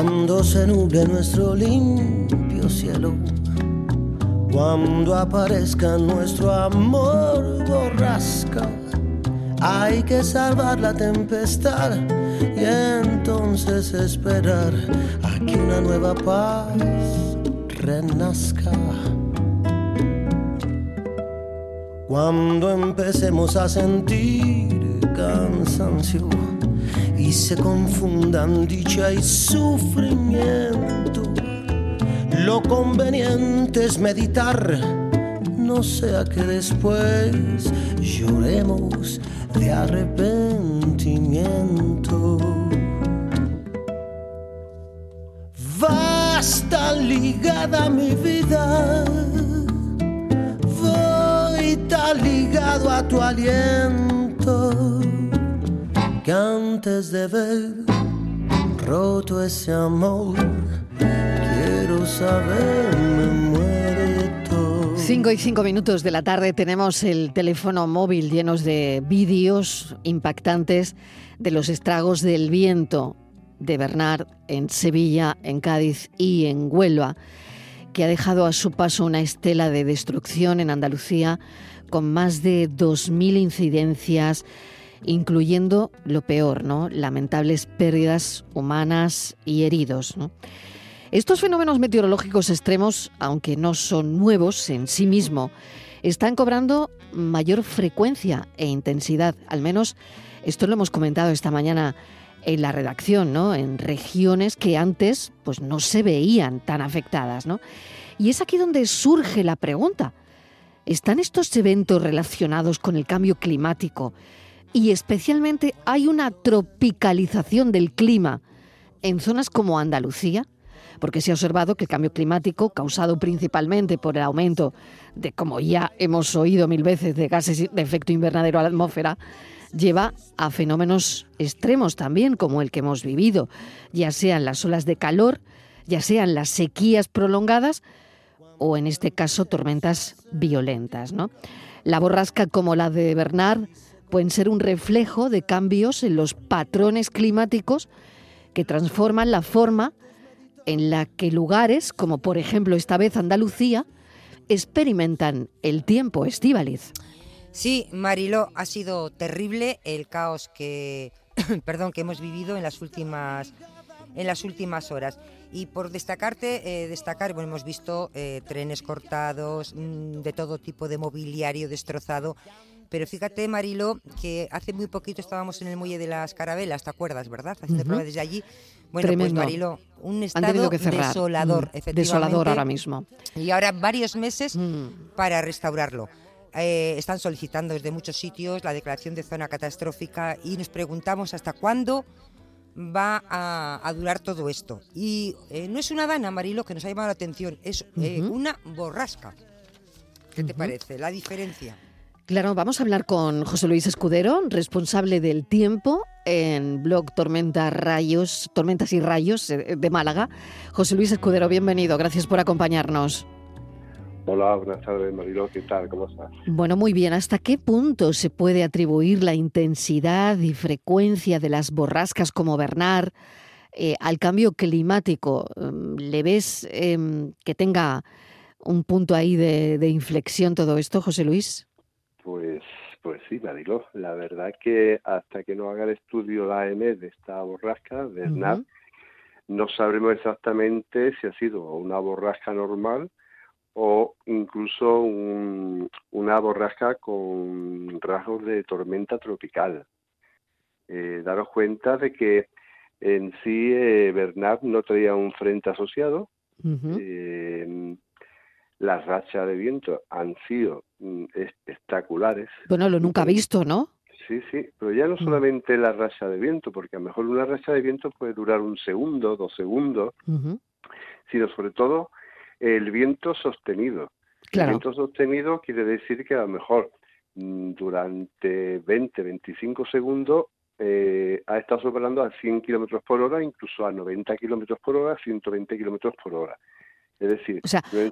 cuando se nuble nuestro limpio cielo, cuando aparezca nuestro amor borrasca, hay que salvar la tempestad y entonces esperar a que una nueva paz renazca. Cuando empecemos a sentir cansancio y se confundan dicha y sufrimiento, lo conveniente es meditar, no sea que después lloremos de arrepentimiento. Basta ligada mi vida ligado a tu aliento que antes de ver roto ese amor quiero saber me muerto 5 y 5 minutos de la tarde tenemos el teléfono móvil llenos de vídeos impactantes de los estragos del viento de Bernard en Sevilla, en Cádiz y en Huelva, que ha dejado a su paso una estela de destrucción en Andalucía con más de 2.000 incidencias, incluyendo lo peor, ¿no? lamentables pérdidas humanas y heridos. Estos fenómenos meteorológicos extremos, aunque no son nuevos en sí mismo, están cobrando mayor frecuencia e intensidad. Al menos esto lo hemos comentado esta mañana en la redacción, ¿no? En regiones que antes pues no se veían tan afectadas, ¿no? Y es aquí donde surge la pregunta. ¿Están estos eventos relacionados con el cambio climático? Y especialmente hay una tropicalización del clima en zonas como Andalucía, porque se ha observado que el cambio climático, causado principalmente por el aumento de, como ya hemos oído mil veces, de gases de efecto invernadero a la atmósfera, lleva a fenómenos extremos también, como el que hemos vivido, ya sean las olas de calor, ya sean las sequías prolongadas, o en este caso tormentas violentas. ¿no? La borrasca como la de Bernard pueden ser un reflejo de cambios en los patrones climáticos que transforman la forma en la que lugares, como por ejemplo esta vez Andalucía, experimentan el tiempo estíbaliz. Sí, Marilo, ha sido terrible el caos que, perdón, que hemos vivido en las últimas en las últimas horas. Y por destacarte, eh, destacar, bueno, hemos visto eh, trenes cortados, mm, de todo tipo de mobiliario destrozado. Pero fíjate, Marilo, que hace muy poquito estábamos en el muelle de las Carabelas, ¿te acuerdas, verdad? Haciendo pruebas desde allí. Bueno, pues Marilo, un estado desolador, mm, efectivamente. Desolador ahora mismo. Y ahora varios meses mm. para restaurarlo. Eh, están solicitando desde muchos sitios la declaración de zona catastrófica y nos preguntamos hasta cuándo va a, durar todo esto. Y eh, no es una dana, Marilo, que nos ha llamado la atención, es eh, una borrasca. ¿Qué te parece? La diferencia. Claro, vamos a hablar con José Luis Escudero, responsable del tiempo en blog Tormenta Rayos, Tormentas y Rayos eh, de Málaga. José Luis Escudero, bienvenido, gracias por acompañarnos. Hola, buenas tardes, Marilo, ¿qué tal? ¿Cómo estás? Bueno, muy bien. ¿Hasta qué punto se puede atribuir la intensidad y frecuencia de las borrascas como Bernard eh, al cambio climático? Mm, ¿Le ves em, que tenga un punto ahí de, inflexión todo esto, José Luis? Pues, pues sí, Marilo. La verdad es que hasta que no haga el estudio la AME de esta borrasca, Bernard, no sabremos exactamente si ha sido una borrasca normal o incluso una borrasca con rasgos de tormenta tropical. Eh, daros cuenta de que en sí eh, Bernard no traía un frente asociado. Eh, las rachas de viento han sido mm, espectaculares. Bueno, lo nunca visto, ¿no? Sí, sí, pero ya no mm. solamente la racha de viento, porque a lo mejor una racha de viento puede durar un segundo, dos segundos, sino sobre todo el viento sostenido. El viento sostenido quiere decir que a lo mejor mm, durante 20, 25 segundos eh, ha estado soplando a 100 kilómetros por hora, incluso a 90 kilómetros por hora, 120 kilómetros por hora. Es decir, eh,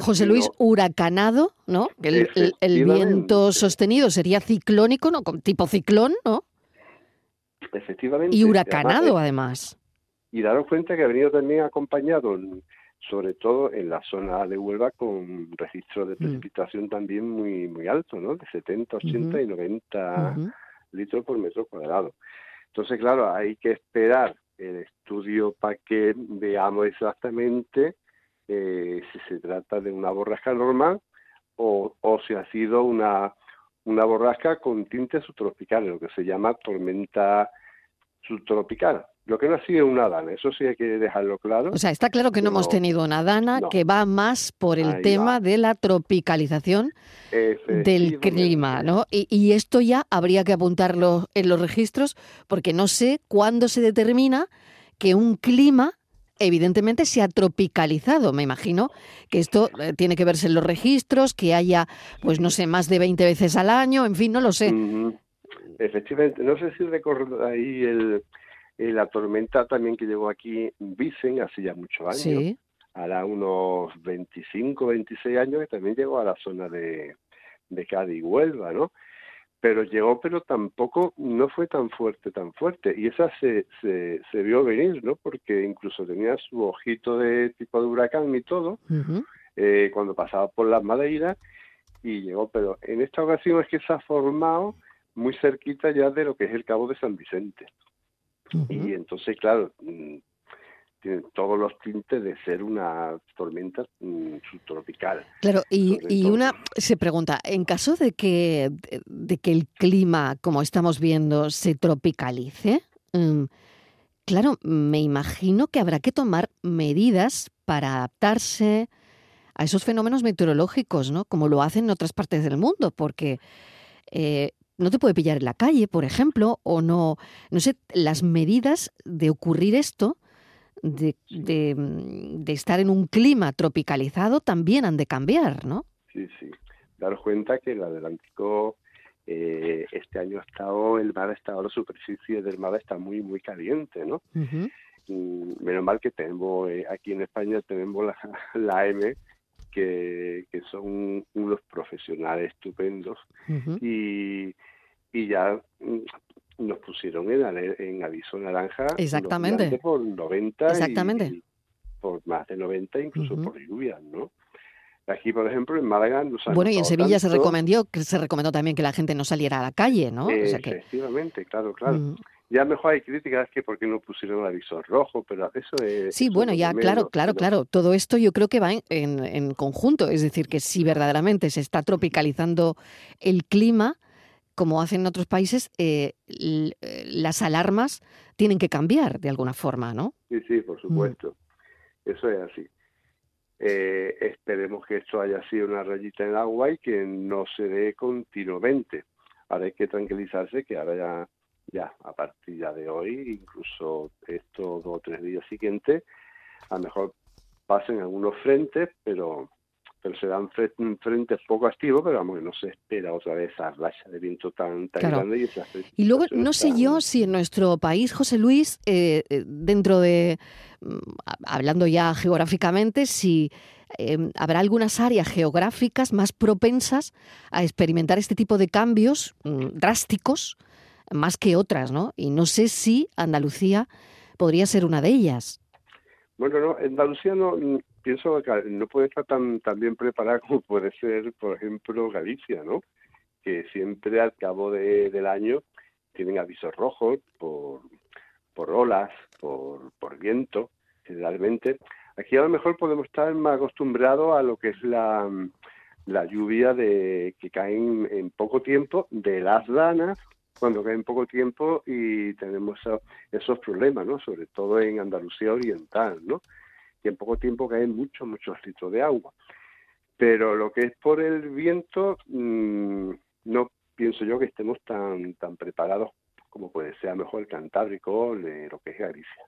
José Luis, huracanado, ¿no? El, el, viento sostenido sería ciclónico, ¿no? Tipo ciclón, ¿no? Efectivamente. Y huracanado, además y daros cuenta que ha venido también acompañado, sobre todo en la zona de Huelva, con registros de mm. precipitación también muy muy alto, ¿no? De 70, 80 y 90 litros por metro cuadrado. Entonces, claro, hay que esperar el estudio para que veamos exactamente eh, si se trata de una borrasca normal o, o si ha sido una, una borrasca con tintes subtropicales, lo que se llama tormenta subtropical. Lo que no ha sido una dana, eso sí hay que dejarlo claro. O sea, está claro que no, hemos tenido una dana, que va más por el tema de la tropicalización del clima, ¿no? Y, y, esto ya habría que apuntarlo en los registros, porque no sé cuándo se determina que un clima evidentemente se ha tropicalizado. Me imagino que esto eh, tiene que verse en los registros, que haya, pues no sé, más de 20 veces al año, en fin, no lo sé. Efectivamente, no sé si recuerdo ahí el, la tormenta también que llegó aquí, Vicen, hace ya muchos años. Sí. Hará unos 25, 26 años que también llegó a la zona de, de Cádiz y Huelva, ¿no? pero llegó, pero tampoco no fue tan fuerte, tan fuerte. Y esa se, se, se vio venir, ¿no? Porque incluso tenía su ojito de tipo de huracán y todo, eh, cuando pasaba por las maderas, y llegó, pero en esta ocasión es que se ha formado muy cerquita ya de lo que es el Cabo de San Vicente. Y entonces, claro, mm, tiene todos los tintes de ser una tormenta mm, subtropical. Claro, y, y una se pregunta, en caso de que, de que el clima, como estamos viendo, se tropicalice, mm, claro, me imagino que habrá que tomar medidas para adaptarse a esos fenómenos meteorológicos, ¿no? Como lo hacen en otras partes del mundo, porque eh, no te puede pillar en la calle, por ejemplo, o no, no sé, las medidas de ocurrir esto de, de, estar en un clima tropicalizado también han de cambiar, ¿no? Sí, sí. Daros cuenta que el Atlántico eh, este año ha estado, el mar ha estado, la superficie del mar está muy, muy caliente, ¿no? Mm, menos mal que tenemos, eh, aquí en España tenemos la, la M, que, que, son unos profesionales estupendos y, y ya mm, nos pusieron en, en aviso naranja Exactamente. por 90 Exactamente. Y, por más de 90 incluso por lluvias, ¿no? Aquí, por ejemplo, en Málaga nos Bueno, y en Sevilla se recomendó se recomendó también que la gente no saliera a la calle, ¿no? efectivamente, claro, claro. Ya mejor hay críticas que porque no pusieron el aviso rojo, pero eso es... Sí, bueno, ya, claro, claro, claro. Todo esto yo creo que va en, en, conjunto. Es decir, que si verdaderamente se está tropicalizando el clima, como hacen en otros países, eh, eh, las alarmas tienen que cambiar de alguna forma, ¿no? Sí, sí, por mm. supuesto. Eso es así. Eh, esperemos que esto haya sido una rayita en el agua y que no se dé continuamente. Ahora hay que tranquilizarse que ahora ya, ya a partir ya de hoy, incluso estos dos o tres días siguientes, a lo mejor pasen algunos frentes, pero pero serán frentes poco activos, pero vamos, no se espera otra vez esa racha de viento tan, tan grande. Y, y luego, no sé yo si en nuestro país, José Luis, eh, eh, dentro de, mm, hablando ya geográficamente, si em, habrá algunas áreas geográficas más propensas a experimentar este tipo de cambios mm, drásticos más que otras, ¿no? Y no sé si Andalucía podría ser una de ellas. Bueno, no, Andalucía no, pienso que no puede estar tan, tan bien preparada como puede ser, por ejemplo, Galicia, ¿no? Que siempre al cabo de, del año tienen avisos rojos por, por olas, por, por viento, generalmente. Aquí a lo mejor podemos estar más acostumbrados a lo que es la, la lluvia de que cae en, poco tiempo de las danas cuando cae en poco tiempo y tenemos esos problemas, ¿no? Sobre todo en Andalucía Oriental, ¿no? en poco tiempo caen muchos, muchos litros de agua. Pero lo que es por el viento, mm, no pienso yo que estemos tan, tan preparados como puede ser a lo mejor el Cantábrico o lo que es Galicia.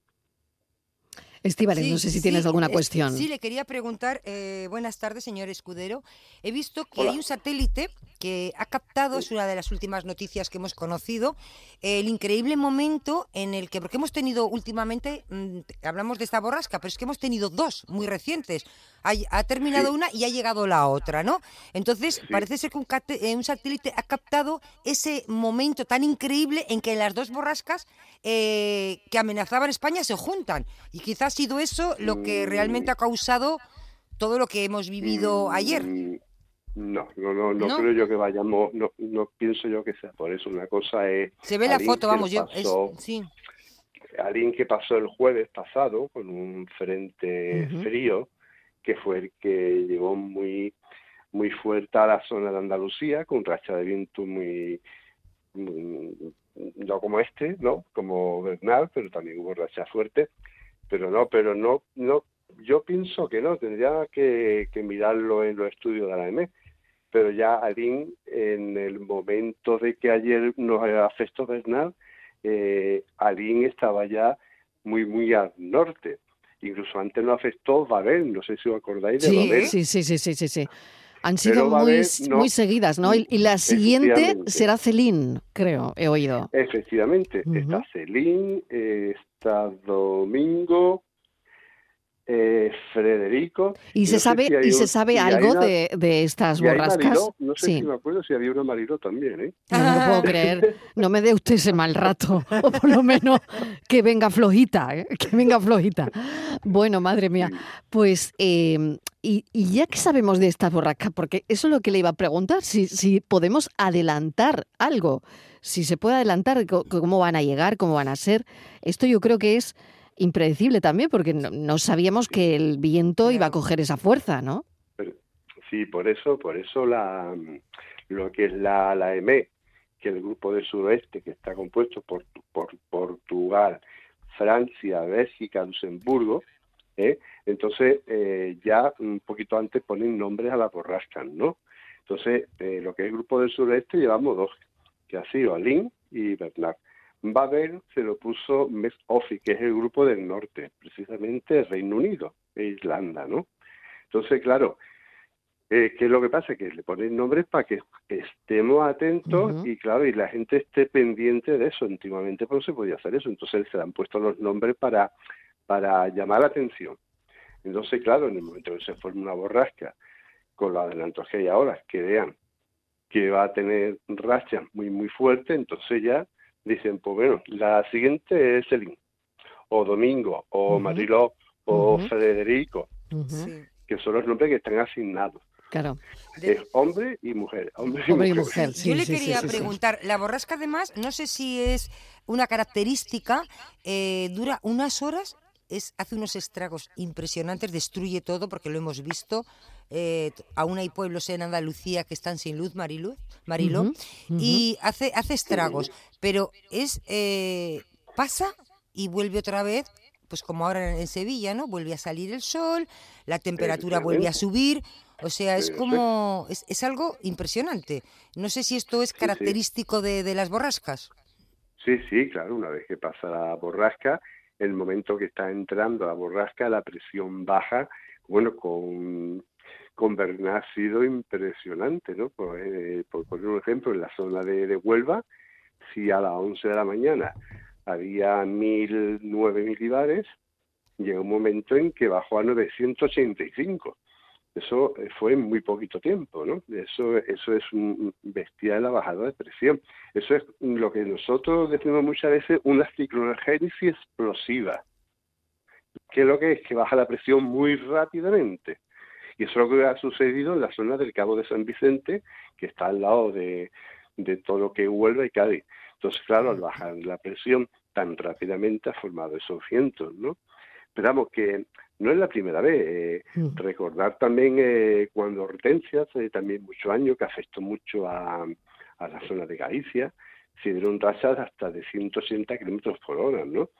Estíbales, no sé si tienes alguna cuestión. Sí, le quería preguntar, eh, buenas tardes, señor Escudero. He visto que hay un satélite que ha captado, es una de las últimas noticias que hemos conocido, el increíble momento en el que, porque hemos tenido últimamente, mm, hablamos de esta borrasca, pero es que hemos tenido dos muy recientes. Ha, terminado una y ha llegado la otra, ¿no? Entonces, parece ser que un, eh, un, satélite ha captado ese momento tan increíble en que las dos borrascas eh, que amenazaban España se juntan. Y quizás ha sido eso lo que realmente ha causado todo lo que hemos vivido ayer. Mm, no, no, no, no, creo yo que vayamos, no, no pienso yo que sea por eso. Una cosa es. Se ve la foto, vamos, yo. sí. Alguien que pasó el jueves pasado con un frente frío, que fue el que llegó muy, muy fuerte a la zona de Andalucía, con racha de viento muy, no como este, ¿no? Como Bernal, pero también hubo racha fuerte pero no, pero no, no, yo pienso que no, tendría que, mirarlo en los estudios de la EME, pero ya Alín, en el momento de que ayer nos afectó Bernal, eh, Alín estaba ya muy, muy al norte. Incluso antes nos afectó Babel, no sé si os acordáis de Babel. Sí, sí, sí, sí, sí, sí. Han sido muy, muy seguidas, ¿no? Y, la siguiente será Celín, creo, he oído. Efectivamente, está Celín, está Domingo, eh, Frederico. ¿Y se sabe, y se sabe algo de, de, estas borrascas? no sé si me acuerdo si había una Mariló también, ¿eh? No, lo puedo creer. No me dé usted ese mal rato. O por lo menos que venga flojita, ¿eh? que venga flojita. Bueno, madre mía. Pues, em, y, y, ya que sabemos de estas borrascas, porque eso es lo que le iba a preguntar, si, si podemos adelantar algo, si se puede adelantar cómo van a llegar, cómo van a ser. Esto yo creo que es impredecible también, porque no, sabíamos que el viento iba a coger esa fuerza, ¿no? sí, por eso, por eso la, lo que es la, la EME, que es el grupo del suroeste, que está compuesto por, por Portugal, Francia, Bélgica, Luxemburgo, ¿eh? entonces eh, ya un poquito antes ponen nombres a la borrascas, ¿no? Entonces, eh, lo que es el grupo del sureste llevamos dos, que ha sido Alín y Bernard. Babel se lo puso Ofi, que es el grupo del norte, precisamente Reino Unido e Irlanda, ¿no? Entonces, claro, eh, ¿qué es lo que pasa? Que le ponen nombres para que estemos atentos y, claro, y la gente esté pendiente de eso. Antiguamente pues, no se podía hacer eso, entonces se le han puesto los nombres para, para llamar la atención. Entonces, claro, en el momento que se forma una borrasca, con los adelantos que hay ahora, que vean que va a tener rachas muy, muy fuertes, entonces ya dicen, pues bueno, la siguiente es Celín, o Domingo, o Mariló, o Federico, que son los nombres que están asignados. Claro. Es hombre y mujer. Hombre y mujer. Yo le quería preguntar, la borrasca además, no sé si es una característica, eh, dura unas horas es, hace unos estragos impresionantes, destruye todo porque lo hemos visto. Eh, aún hay pueblos en Andalucía que están sin luz, Marilu, Marilo, y hace, hace estragos. Pero es eh, pasa y vuelve otra vez, pues como ahora en Sevilla, ¿no? Vuelve a salir el sol, la temperatura vuelve a subir. O sea, es como, es, es algo impresionante. No sé si esto es característico de, de las borrascas. Sí, sí, claro, una vez que pasa la borrasca, el momento que está entrando la borrasca, la presión baja, bueno, con, con Bernal ha sido impresionante, ¿no? Por, eh, por poner un ejemplo, en la zona de, Huelva, si a las 11 de la mañana había mil, nueve milibares, llega un momento en que bajó a 985. Eso eh, fue en muy poquito tiempo, ¿no? Eso, eso es un bestial la bajada de presión. Eso es lo que nosotros decimos muchas veces una ciclogénesis explosiva. ¿Qué es lo que es? Que baja la presión muy rápidamente. Y eso es lo que ha sucedido en la zona del Cabo de San Vicente, que está al lado de, de todo lo que Huelva y Cádiz. Entonces, claro, al bajar la presión tan rápidamente ha formado esos vientos, ¿no? Esperamos que no es la primera vez. Eh, mm. Recordar también eh, cuando Hortensia, hace también muchos años, que afectó mucho a, a la zona de Galicia, se dieron rachas hasta de 180 kilómetros por hora, ¿no?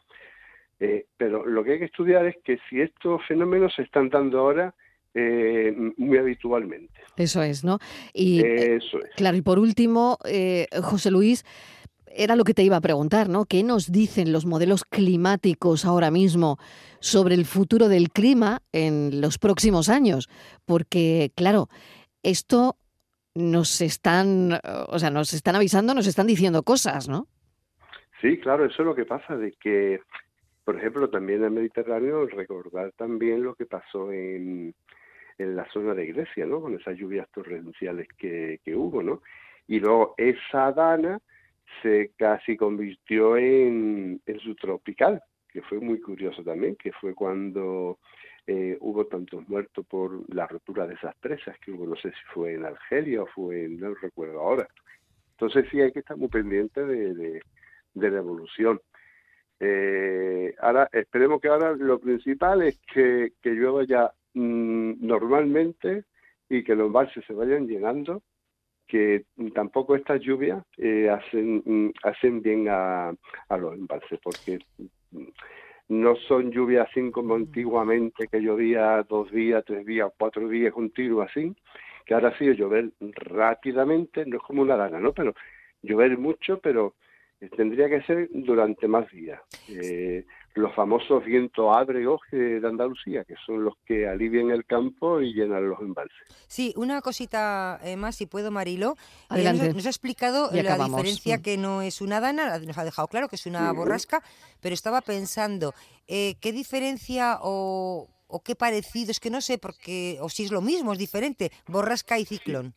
Eh, pero lo que hay que estudiar es que si estos fenómenos se están dando ahora muy habitualmente. Eso es, ¿no? Y, Eso es. Claro, y por último, José Luis, era lo que te iba a preguntar, ¿no? ¿Qué nos dicen los modelos climáticos ahora mismo sobre el futuro del clima en los próximos años? Porque, claro, esto nos están, o sea, nos están avisando, nos están diciendo cosas, ¿no? Sí, claro, eso es lo que pasa, de que, por ejemplo, también en el Mediterráneo, recordar también lo que pasó en, en la zona de Grecia, ¿no? Con esas lluvias torrenciales que, que hubo, ¿no? Y luego esa dana se casi convirtió en, en subtropical, que fue muy curioso también, que fue cuando eh, hubo tantos muertos por la rotura de esas presas que hubo, no sé si fue en Argelia o fue en, no recuerdo ahora. Entonces sí hay que estar muy pendiente de, de, la evolución. Eh, ahora, esperemos que ahora lo principal es que, que llueva ya mmm, normalmente y que los embalses se vayan llenando, que tampoco estas lluvias eh, hacen, mm, hacen bien a, a los embalses, porque no son lluvias así como antiguamente que llovía dos días, tres días, cuatro días continuos así, que ahora sí llover rápidamente, no es como una dana, ¿no? Pero llover mucho, pero tendría que ser durante más días. Eh, los famosos vientos ábregos de Andalucía, que son los que alivian el campo y llenan los embalses. Sí, una cosita eh, más, si puedo, Marilo. Adelante. Eh, nos, nos, ha explicado Y la acabamos. diferencia Mm. que no es una dana, nos ha dejado claro que es una borrasca, pero estaba pensando, eh, ¿qué diferencia o, o qué parecido? Es que no sé, porque o si es lo mismo, es diferente, borrasca y ciclón.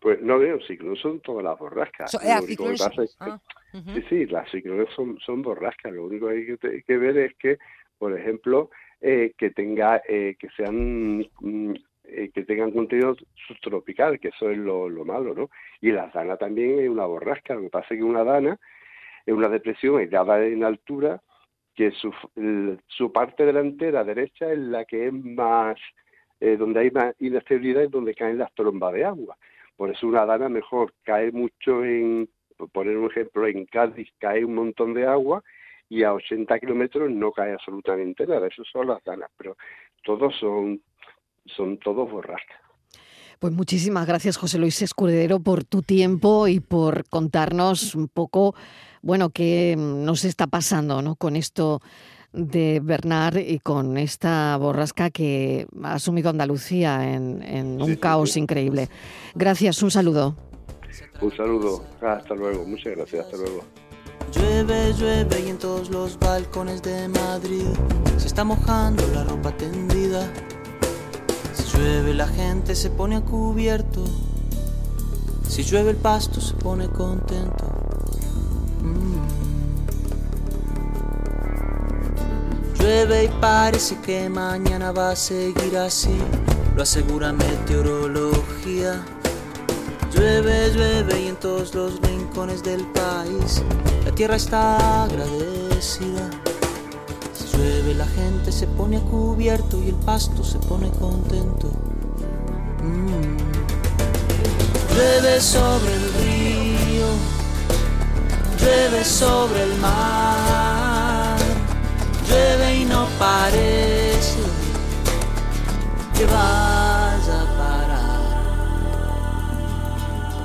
Pues no veo, ciclones son todas las borrascas. So- Lo único que ciclones- pasa es que ah, Sí, sí, las ciclones son, borrascas. Lo único que hay que, ver es que, por ejemplo, eh, que tenga, eh, que sean, mm, eh, que tengan contenido subtropical, que eso es lo, lo malo, ¿no? Y la dana también es una borrasca. Lo que pasa es que una dana es una depresión aislada en altura que su, su parte delantera derecha es la que es más, eh, donde hay más inestabilidad y donde caen las trombas de agua. Por eso una dana mejor cae mucho en, por poner un ejemplo, en Cádiz cae un montón de agua y a 80 kilómetros no cae absolutamente nada. Eso son las danas, pero todos son, son todos borrascas. Pues muchísimas gracias, José Luis Escudero, por tu tiempo y por contarnos un poco, bueno, qué nos está pasando, ¿no? Con esto de Bernard y con esta borrasca que ha asumido Andalucía en, en un Sí, sí, caos sí. increíble. Gracias, un saludo. Un saludo, hasta luego, muchas gracias, hasta luego. Llueve, llueve y en todos los balcones de Madrid se está mojando la ropa tendida. Si llueve la gente se pone a cubierto. Si llueve el pasto se pone contento. Mm. Llueve y parece que mañana va a seguir así. Lo asegura meteorología. Llueve, llueve y en todos los rincones del país la tierra está agradecida. Si llueve la gente se pone a cubierto y el pasto se pone contento. Mm. Llueve sobre el río, llueve sobre el mar, llueve y no parece que vaya